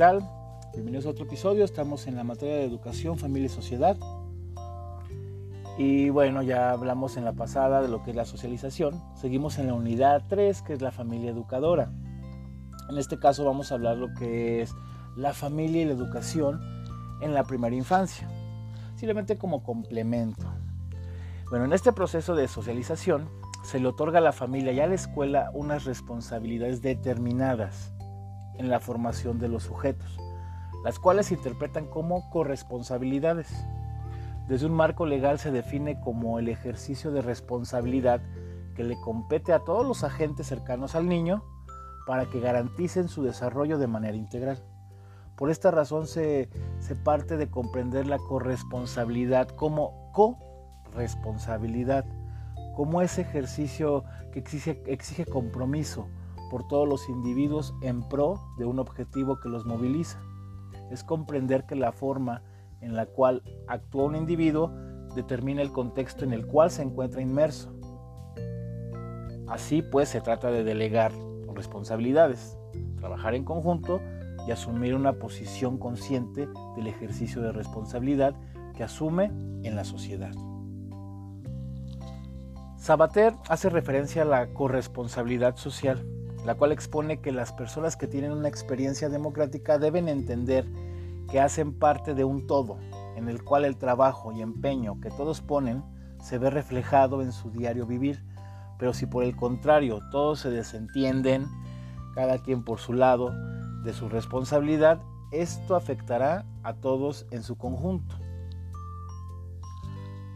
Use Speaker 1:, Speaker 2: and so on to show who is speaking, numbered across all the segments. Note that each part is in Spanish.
Speaker 1: tal? Bienvenidos a otro episodio. Estamos en la materia de educación, familia y sociedad. Y bueno, ya hablamos en la pasada de lo que es la socialización. Seguimos en la unidad 3, que es la familia educadora. En este caso vamos a hablar lo que es la familia y la educación en la primera infancia. Simplemente como complemento. Bueno, en este proceso de socialización se le otorga a la familia y a la escuela unas responsabilidades determinadas en la formación de los sujetos, las cuales se interpretan como corresponsabilidades. Desde un marco legal se define como el ejercicio de responsabilidad que le compete a todos los agentes cercanos al niño para que garanticen su desarrollo de manera integral. Por esta razón se, se parte de comprender la corresponsabilidad como co responsabilidad, como ese ejercicio que exige compromiso por todos los individuos en pro de un objetivo que los moviliza. Es comprender que la forma en la cual actúa un individuo determina el contexto en el cual se encuentra inmerso. Así pues se trata de delegar responsabilidades, trabajar en conjunto y asumir una posición consciente del ejercicio de responsabilidad que asume en la sociedad. Sabater hace referencia a la corresponsabilidad social, la cual expone que las personas que tienen una experiencia democrática deben entender que hacen parte de un todo, en el cual el trabajo y empeño que todos ponen se ve reflejado en su diario vivir, pero si por el contrario todos se desentienden, cada quien por su lado, de su responsabilidad, esto afectará a todos en su conjunto.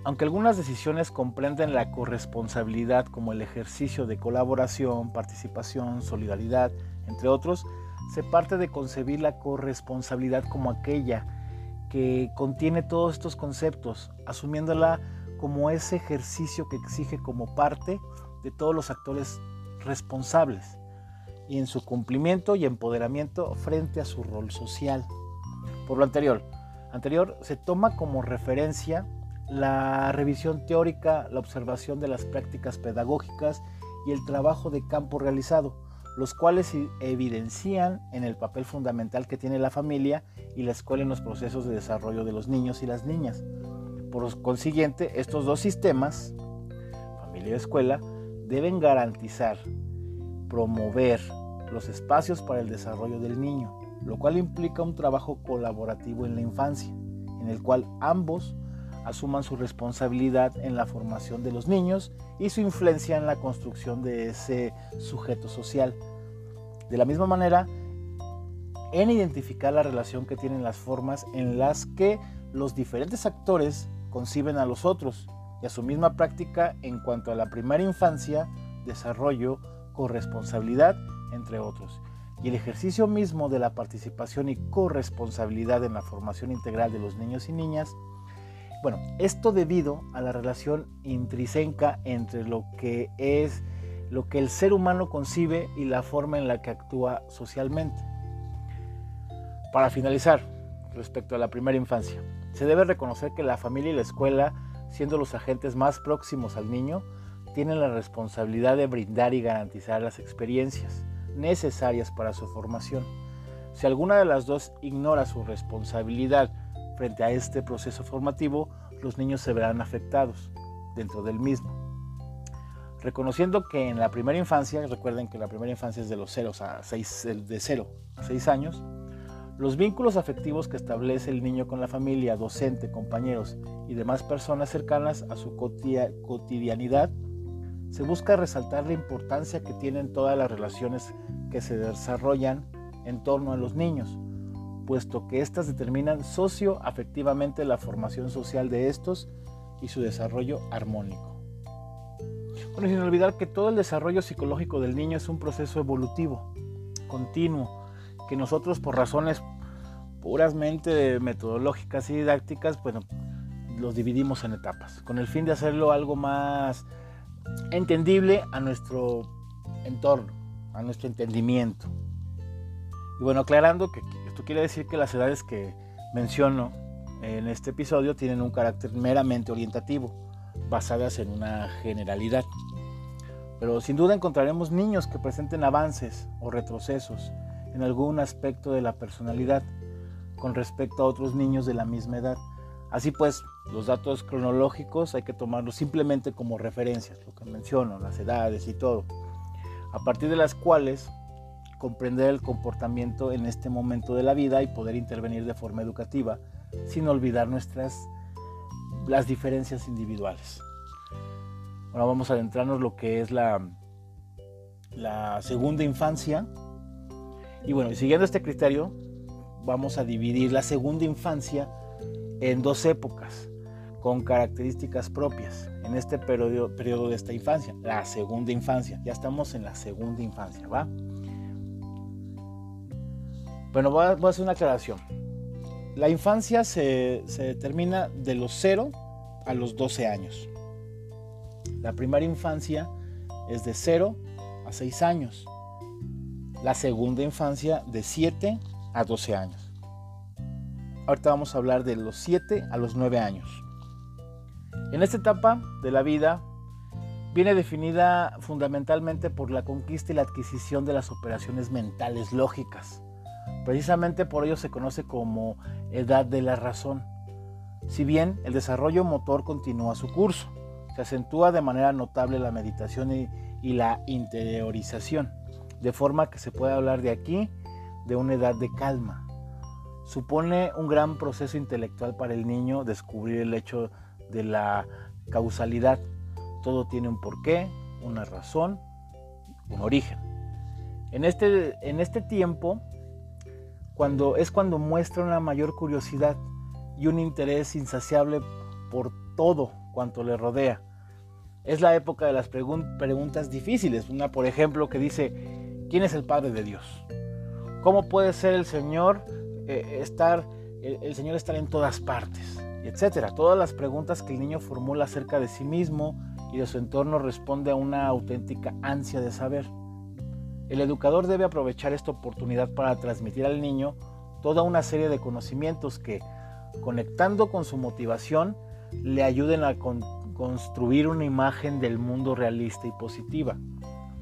Speaker 1: Aunque algunas decisiones comprenden la corresponsabilidad como el ejercicio de colaboración, participación, solidaridad, entre otros, se parte de concebir la corresponsabilidad como aquella que contiene todos estos conceptos, asumiéndola como ese ejercicio que exige como parte de todos los actores responsables y en su cumplimiento y empoderamiento frente a su rol social. Por lo anterior, anterior se toma como referencia la revisión teórica, la observación de las prácticas pedagógicas y el trabajo de campo realizado, los cuales evidencian en el papel fundamental que tiene la familia y la escuela en los procesos de desarrollo de los niños y las niñas. Por consiguiente, estos dos sistemas, familia y escuela, deben garantizar, promover los espacios para el desarrollo del niño, lo cual implica un trabajo colaborativo en la infancia, en el cual ambos asuman su responsabilidad en la formación de los niños y su influencia en la construcción de ese sujeto social. De la misma manera, en identificar la relación que tienen las formas en las que los diferentes actores conciben a los otros y a su misma práctica en cuanto a la primera infancia, desarrollo, corresponsabilidad, entre otros. Y el ejercicio mismo de la participación y corresponsabilidad en la formación integral de los niños y niñas bueno, esto debido a la relación intrínseca entre lo que es lo que el ser humano concibe y la forma en la que actúa socialmente. Para finalizar, respecto a la primera infancia, se debe reconocer que la familia y la escuela, siendo los agentes más próximos al niño, tienen la responsabilidad de brindar y garantizar las experiencias necesarias para su formación. Si alguna de las dos ignora su responsabilidad Frente a este proceso formativo, los niños se verán afectados dentro del mismo. Reconociendo que en la primera infancia, recuerden que la primera infancia es de los 0 a 6, de 0 a 6 años, los vínculos afectivos que establece el niño con la familia, docente, compañeros y demás personas cercanas a su cotidianidad, se busca resaltar la importancia que tienen todas las relaciones que se desarrollan en torno a los niños, puesto que éstas determinan socioafectivamente la formación social de estos y su desarrollo armónico. Bueno, sin olvidar que todo el desarrollo psicológico del niño es un proceso evolutivo, continuo, que nosotros por razones puramente metodológicas y didácticas, bueno, los dividimos en etapas, con el fin de hacerlo algo más entendible a nuestro entorno, a nuestro entendimiento. Y bueno, aclarando que esto quiere decir que las edades que menciono en este episodio tienen un carácter meramente orientativo, basadas en una generalidad. Pero sin duda encontraremos niños que presenten avances o retrocesos en algún aspecto de la personalidad con respecto a otros niños de la misma edad. Así pues, los datos cronológicos hay que tomarlos simplemente como referencias, lo que menciono, las edades y todo, a partir de las cuales comprender el comportamiento en este momento de la vida y poder intervenir de forma educativa sin olvidar nuestras las diferencias individuales. Ahora vamos a adentrarnos lo que es la, la segunda infancia. Y bueno, siguiendo este criterio, vamos a dividir la segunda infancia en dos épocas con características propias en este periodo, periodo de esta infancia, la segunda infancia. Ya estamos en la segunda infancia, ¿va? Bueno, voy a, hacer una aclaración. La infancia se, se determina de los 0 a los 12 años. La primera infancia es de 0 a 6 años. La segunda infancia de 7 a 12 años. Ahorita vamos a hablar de los 7 a los 9 años. En esta etapa de la vida viene definida fundamentalmente por la conquista y la adquisición de las operaciones mentales lógicas. Precisamente por ello se conoce como edad de la razón. Si bien el desarrollo motor continúa su curso, se acentúa de manera notable la meditación y, la interiorización, de forma que se puede hablar de aquí de una edad de calma, Supone un gran proceso intelectual para el niño descubrir el hecho de la causalidad. Todo tiene un porqué, una razón, un origen. En este, en este tiempo cuando, es cuando muestra una mayor curiosidad y un interés insaciable por todo cuanto le rodea. Es la época de las preguntas difíciles. Una, por ejemplo, que dice, ¿quién es el Padre de Dios? ¿Cómo puede ser el Señor eh, estar, el, Señor estar en todas partes, etcétera. Todas las preguntas que el niño formula acerca de sí mismo y de su entorno responde a una auténtica ansia de saber. El educador debe aprovechar esta oportunidad para transmitir al niño toda una serie de conocimientos que, conectando con su motivación, le ayuden a construir una imagen del mundo realista y positiva.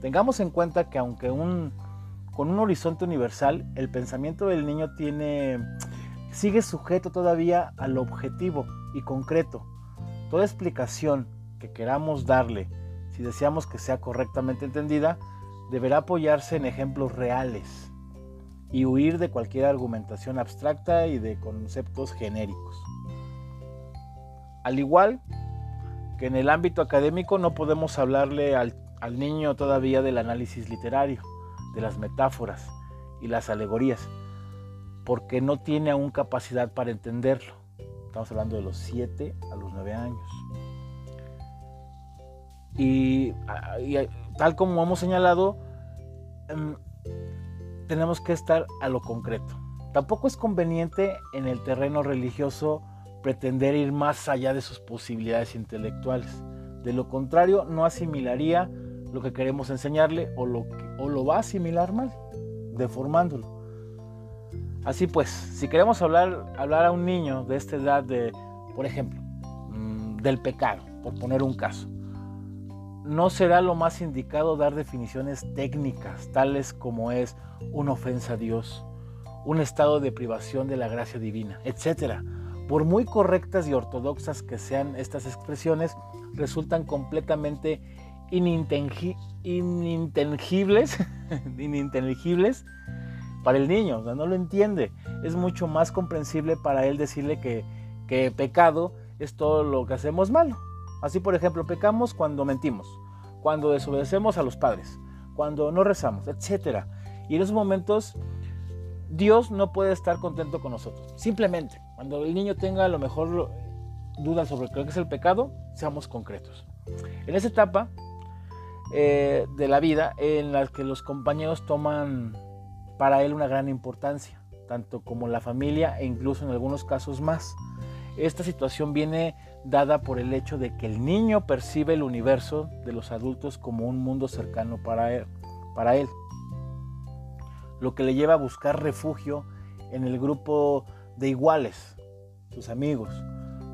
Speaker 1: Tengamos en cuenta que aunque un con un horizonte universal, el pensamiento del niño tiene, sigue sujeto todavía al objetivo y concreto. Toda explicación que queramos darle, si deseamos que sea correctamente entendida, deberá apoyarse en ejemplos reales y huir de cualquier argumentación abstracta y de conceptos genéricos. Al igual que en el ámbito académico no podemos hablarle al, al niño todavía del análisis literario de las metáforas y las alegorías, porque no tiene aún capacidad para entenderlo. Estamos hablando de los 7 a los 9 años. Y, tal como hemos señalado, em, tenemos que estar a lo concreto. Tampoco es conveniente en el terreno religioso pretender ir más allá de sus posibilidades intelectuales. De lo contrario, no asimilaría lo que queremos enseñarle o lo, o lo va a asimilar mal, deformándolo. Así pues, si queremos hablar, hablar a un niño de esta edad de, por ejemplo, mm, del pecado, por poner un caso, no será lo más indicado dar definiciones técnicas, tales como es una ofensa a Dios, un estado de privación de la gracia divina, etc. Por muy correctas y ortodoxas que sean estas expresiones, resultan completamente ininteligibles, para el niño, o no lo entiende. Es mucho más comprensible para él decirle que, que pecado es todo lo que hacemos malo. Así, por ejemplo, pecamos cuando mentimos, cuando desobedecemos a los padres, cuando no rezamos, etc. Y en esos momentos Dios no puede estar contento con nosotros. Simplemente, cuando el niño tenga a lo mejor dudas sobre lo que es el pecado, seamos concretos. En esa etapa, eh, de la vida en las que los compañeros toman para él una gran importancia, tanto como la familia e incluso en algunos casos más. Esta situación viene dada por el hecho de que el niño percibe el universo de los adultos como un mundo cercano para él, para él lo que le lleva a buscar refugio en el grupo de iguales, sus amigos,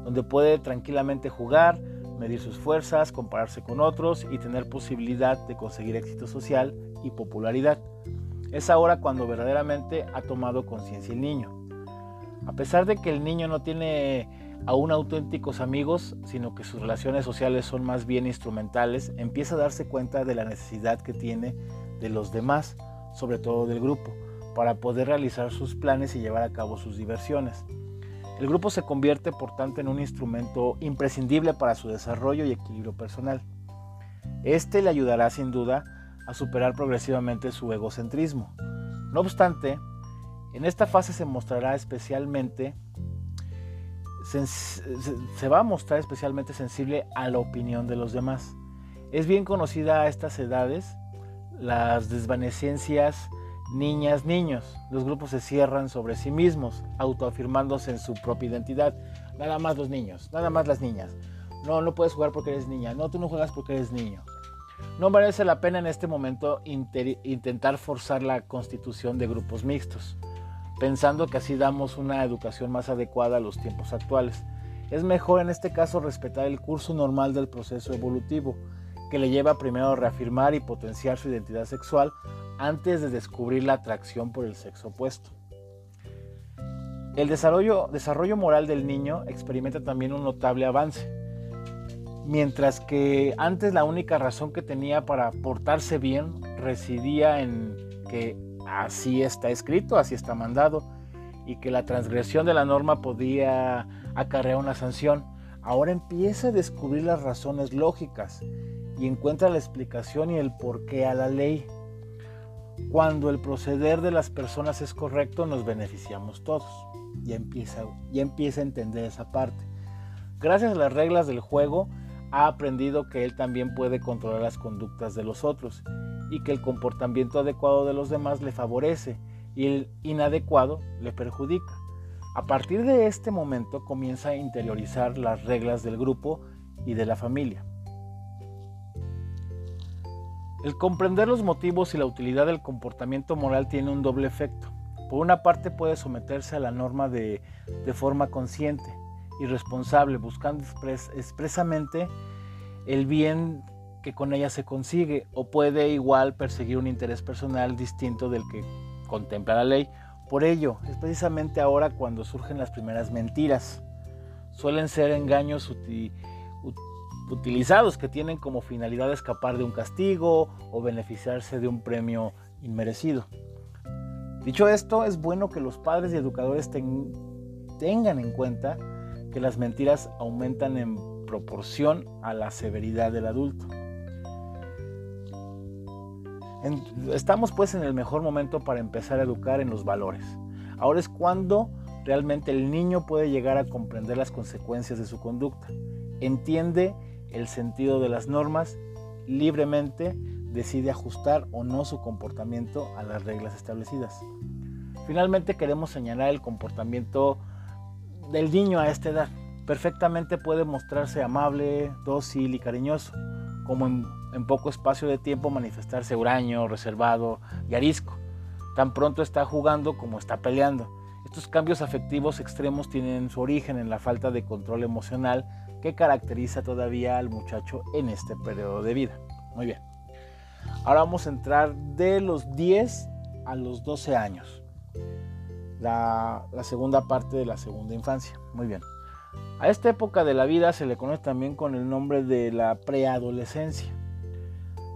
Speaker 1: donde puede tranquilamente jugar, medir sus fuerzas, compararse con otros y tener posibilidad de conseguir éxito social y popularidad. Es ahora cuando verdaderamente ha tomado conciencia el niño. A pesar de que el niño no tiene aún auténticos amigos, sino que sus relaciones sociales son más bien instrumentales, empieza a darse cuenta de la necesidad que tiene de los demás, sobre todo del grupo, para poder realizar sus planes y llevar a cabo sus diversiones. El grupo se convierte por tanto en un instrumento imprescindible para su desarrollo y equilibrio personal. Este le ayudará sin duda a superar progresivamente su egocentrismo. No obstante, en esta fase se mostrará especialmente se va a mostrar especialmente sensible a la opinión de los demás. Es bien conocida a estas edades las desvanecencias niñas, niños. Los grupos se cierran sobre sí mismos, autoafirmándose en su propia identidad. Nada más los niños, nada más las niñas. No, no puedes jugar porque eres niña. No, tú no juegas porque eres niño. No merece la pena en este momento intentar forzar la constitución de grupos mixtos, pensando que así damos una educación más adecuada a los tiempos actuales. Es mejor en este caso respetar el curso normal del proceso evolutivo, que le lleva primero a reafirmar y potenciar su identidad sexual antes de descubrir la atracción por el sexo opuesto. El desarrollo, moral del niño experimenta también un notable avance. Mientras que antes la única razón que tenía para portarse bien residía en que así está escrito, así está mandado, y que la transgresión de la norma podía acarrear una sanción, ahora empieza a descubrir las razones lógicas y encuentra la explicación y el porqué a la ley. Cuando el proceder de las personas es correcto, nos beneficiamos todos. Ya empieza, ya empieza a entender esa parte. Gracias a las reglas del juego, ha aprendido que él también puede controlar las conductas de los otros y que el comportamiento adecuado de los demás le favorece y el inadecuado le perjudica. A partir de este momento comienza a interiorizar las reglas del grupo y de la familia. El comprender los motivos y la utilidad del comportamiento moral tiene un doble efecto. Por una parte puede someterse a la norma de, forma consciente y responsable, buscando expresamente el bien que con ella se consigue, o puede igual perseguir un interés personal distinto del que contempla la ley. Por ello, es precisamente ahora cuando surgen las primeras mentiras. Suelen ser engaños utilizados que tienen como finalidad escapar de un castigo o beneficiarse de un premio inmerecido. Dicho esto, es bueno que los padres y educadores tengan en cuenta que las mentiras aumentan en proporción a la severidad del adulto. Estamos pues en el mejor momento para empezar a educar en los valores. Ahora es cuando realmente el niño puede llegar a comprender las consecuencias de su conducta. Entiende el sentido de las normas, libremente decide ajustar o no su comportamiento a las reglas establecidas. Finalmente queremos señalar el comportamiento del niño a esta edad. Perfectamente puede mostrarse amable, dócil y cariñoso, como en, poco espacio de tiempo manifestarse huraño, reservado y arisco. Tan pronto está jugando como está peleando. Estos cambios afectivos extremos tienen su origen en la falta de control emocional que caracteriza todavía al muchacho en este periodo de vida. Muy bien. Ahora vamos a entrar de los 10 a los 12 años. La, segunda parte de la segunda infancia. Muy bien. A esta época de la vida se le conoce también con el nombre de la preadolescencia.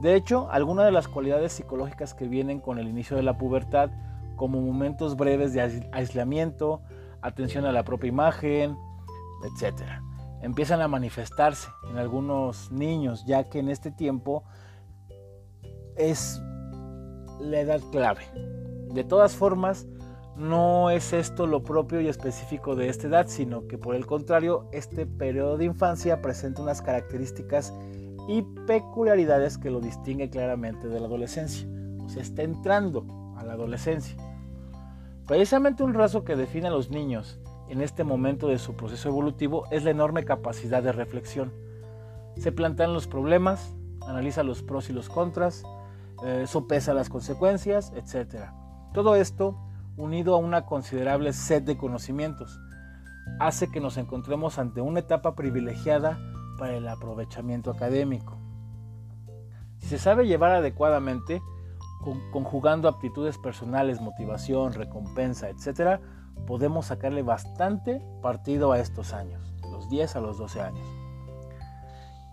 Speaker 1: De hecho, algunas de las cualidades psicológicas que vienen con el inicio de la pubertad, como momentos breves de aislamiento, atención a la propia imagen, etcétera empiezan a manifestarse en algunos niños, ya que en este tiempo es la edad clave. De todas formas, no es esto lo propio y específico de esta edad, sino que por el contrario, este periodo de infancia presenta unas características y peculiaridades que lo distingue claramente de la adolescencia. O sea, está entrando a la adolescencia. Precisamente un rasgo que define a los niños en este momento de su proceso evolutivo es la enorme capacidad de reflexión. Se plantean los problemas, analiza los pros y los contras, eh, sopesa las consecuencias, etc. Todo esto, unido a una considerable sed de conocimientos, hace que nos encontremos ante una etapa privilegiada para el aprovechamiento académico. Si se sabe llevar adecuadamente, conjugando aptitudes personales, motivación, recompensa, etc., podemos sacarle bastante partido a estos años, los 10 a los 12 años.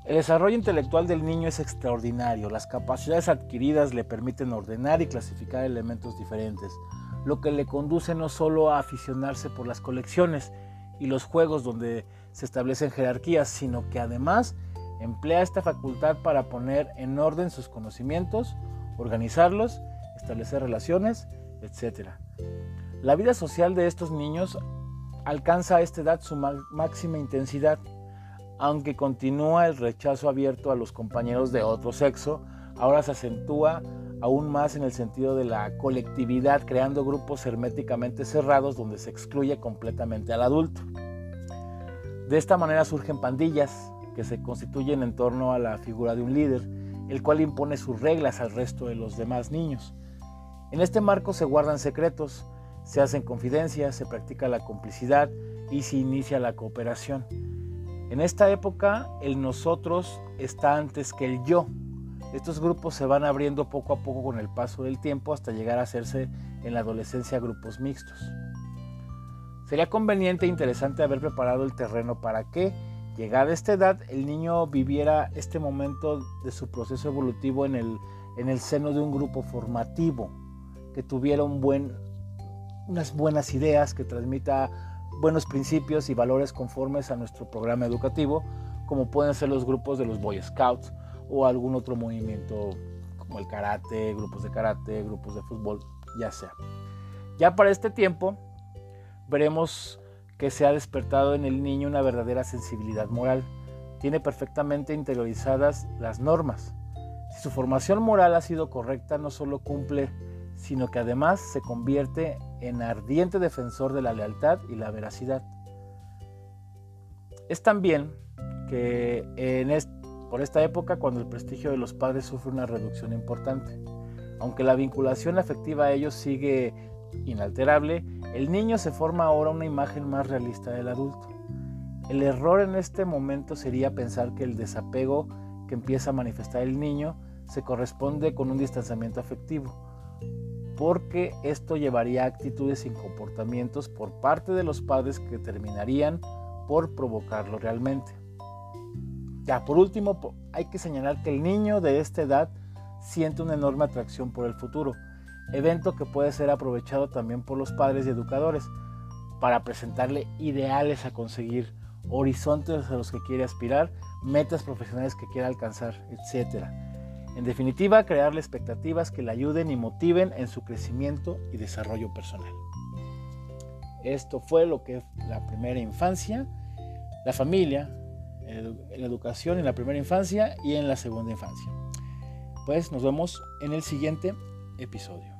Speaker 1: El desarrollo intelectual del niño es extraordinario. Las capacidades adquiridas le permiten ordenar y clasificar elementos diferentes, lo que le conduce no solo a aficionarse por las colecciones y los juegos donde se establecen jerarquías, sino que además emplea esta facultad para poner en orden sus conocimientos, organizarlos, establecer relaciones, etc. La vida social de estos niños alcanza a esta edad su máxima intensidad aunque continúa el rechazo abierto a los compañeros de otro sexo, ahora se acentúa aún más en el sentido de la colectividad, creando grupos herméticamente cerrados donde se excluye completamente al adulto. De esta manera surgen pandillas que se constituyen en torno a la figura de un líder, el cual impone sus reglas al resto de los demás niños. En este marco se guardan secretos, se hacen confidencias, se practica la complicidad y se inicia la cooperación. En esta época el nosotros está antes que el yo. Estos grupos se van abriendo poco a poco con el paso del tiempo hasta llegar a hacerse en la adolescencia grupos mixtos. Sería conveniente e interesante haber preparado el terreno para que, llegada esta edad, el niño viviera este momento de su proceso evolutivo en el, en el seno de un grupo formativo, que tuviera buen, unas buenas ideas, que transmita buenos principios y valores conformes a nuestro programa educativo, como pueden ser los grupos de los Boy Scouts o algún otro movimiento como el karate, grupos de karate, grupos de fútbol, ya sea. Ya para este tiempo veremos que se ha despertado en el niño una verdadera sensibilidad moral. Tiene perfectamente interiorizadas las normas. Si su formación moral ha sido correcta, no solo cumple sino que además se convierte en ardiente defensor de la lealtad y la veracidad. Es también que en por esta época cuando el prestigio de los padres sufre una reducción importante. Aunque la vinculación afectiva a ellos sigue inalterable, el niño se forma ahora una imagen más realista del adulto. El error en este momento sería pensar que el desapego que empieza a manifestar el niño se corresponde con un distanciamiento afectivo porque esto llevaría a actitudes y comportamientos por parte de los padres que terminarían por provocarlo realmente. Por último, hay que señalar que el niño de esta edad siente una enorme atracción por el futuro, evento que puede ser aprovechado también por los padres y educadores para presentarle ideales a conseguir, horizontes a los que quiere aspirar, metas profesionales que quiere alcanzar, etc. En definitiva, crearle expectativas que le ayuden y motiven en su crecimiento y desarrollo personal. Esto fue lo que es la primera infancia, la familia, la educación en la primera infancia y en la segunda infancia. Pues nos vemos en el siguiente episodio.